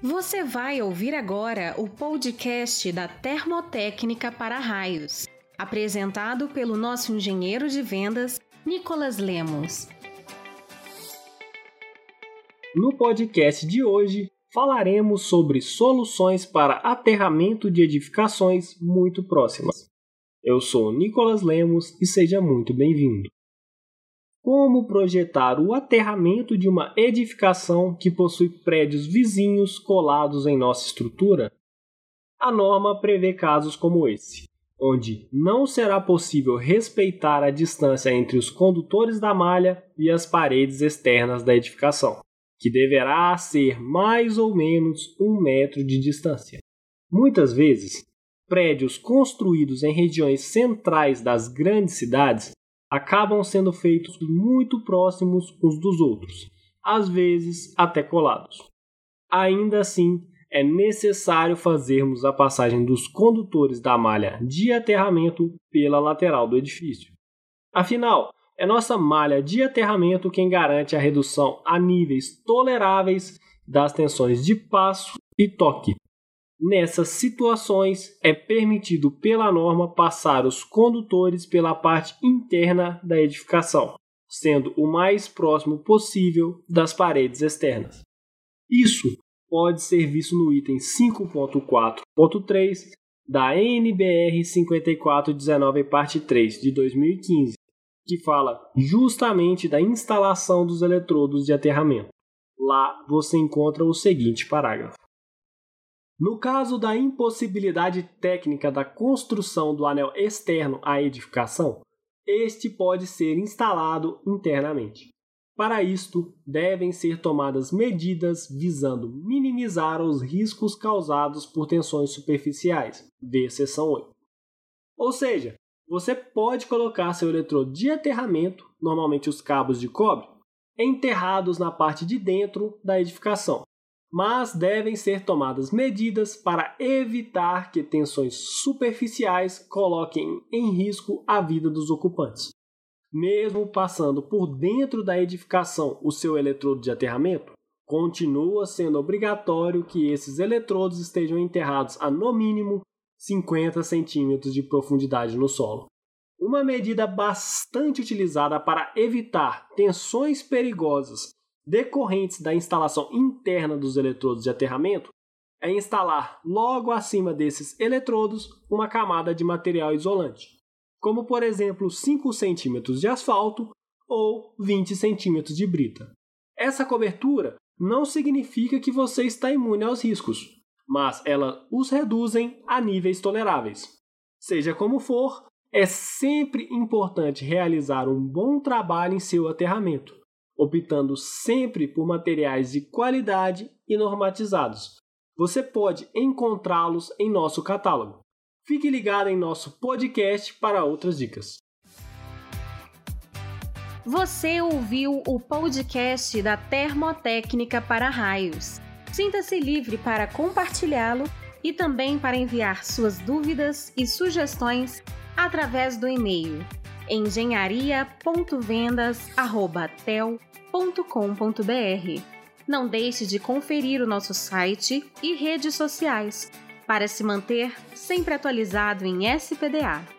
Você vai ouvir agora o podcast da Termotécnica para Raios, apresentado pelo nosso engenheiro de vendas, Nicolas Lemos. No podcast de hoje, falaremos sobre soluções para aterramento de edificações muito próximas. Eu sou Nicolas Lemos e seja muito bem-vindo. Como projetar o aterramento de uma edificação que possui prédios vizinhos colados em nossa estrutura? A norma prevê casos como esse, onde não será possível respeitar a distância entre os condutores da malha e as paredes externas da edificação, que deverá ser mais ou menos um metro de distância. Muitas vezes, prédios construídos em regiões centrais das grandes cidades acabam sendo feitos muito próximos uns dos outros, às vezes até colados. Ainda assim, é necessário fazermos a passagem dos condutores da malha de aterramento pela lateral do edifício. Afinal, é nossa malha de aterramento quem garante a redução a níveis toleráveis das tensões de passo e toque, Nessas situações, é permitido pela norma passar os condutores pela parte interna da edificação, sendo o mais próximo possível das paredes externas. Isso pode ser visto no item 5.4.3 da NBR 5419, parte 3 de 2015, que fala justamente da instalação dos eletrodos de aterramento. Lá você encontra o seguinte parágrafo. No caso da impossibilidade técnica da construção do anel externo à edificação, este pode ser instalado internamente. Para isto, devem ser tomadas medidas visando minimizar os riscos causados por tensões superficiais, ver seção 8. Ou seja, você pode colocar seu eletrodo de aterramento, normalmente os cabos de cobre, enterrados na parte de dentro da edificação, mas devem ser tomadas medidas para evitar que tensões superficiais coloquem em risco a vida dos ocupantes. Mesmo passando por dentro da edificação o seu eletrodo de aterramento, continua sendo obrigatório que esses eletrodos estejam enterrados a no mínimo 50 centímetros de profundidade no solo. Uma medida bastante utilizada para evitar tensões perigosas decorrentes da instalação interna dos eletrodos de aterramento é instalar logo acima desses eletrodos uma camada de material isolante, como por exemplo 5 centímetros de asfalto ou 20 centímetros de brita. Essa cobertura não significa que você está imune aos riscos, mas elas os reduzem a níveis toleráveis. Seja como for, é sempre importante realizar um bom trabalho em seu aterramento, optando sempre por materiais de qualidade e normatizados. Você pode encontrá-los em nosso catálogo. Fique ligado em nosso podcast para outras dicas. Você ouviu o podcast da Termotécnica para Raios. Sinta-se livre para compartilhá-lo e também para enviar suas dúvidas e sugestões através do e-mail engenharia.vendas@tel.com.br. Não deixe de conferir o nosso site e redes sociais para se manter sempre atualizado em SPDA.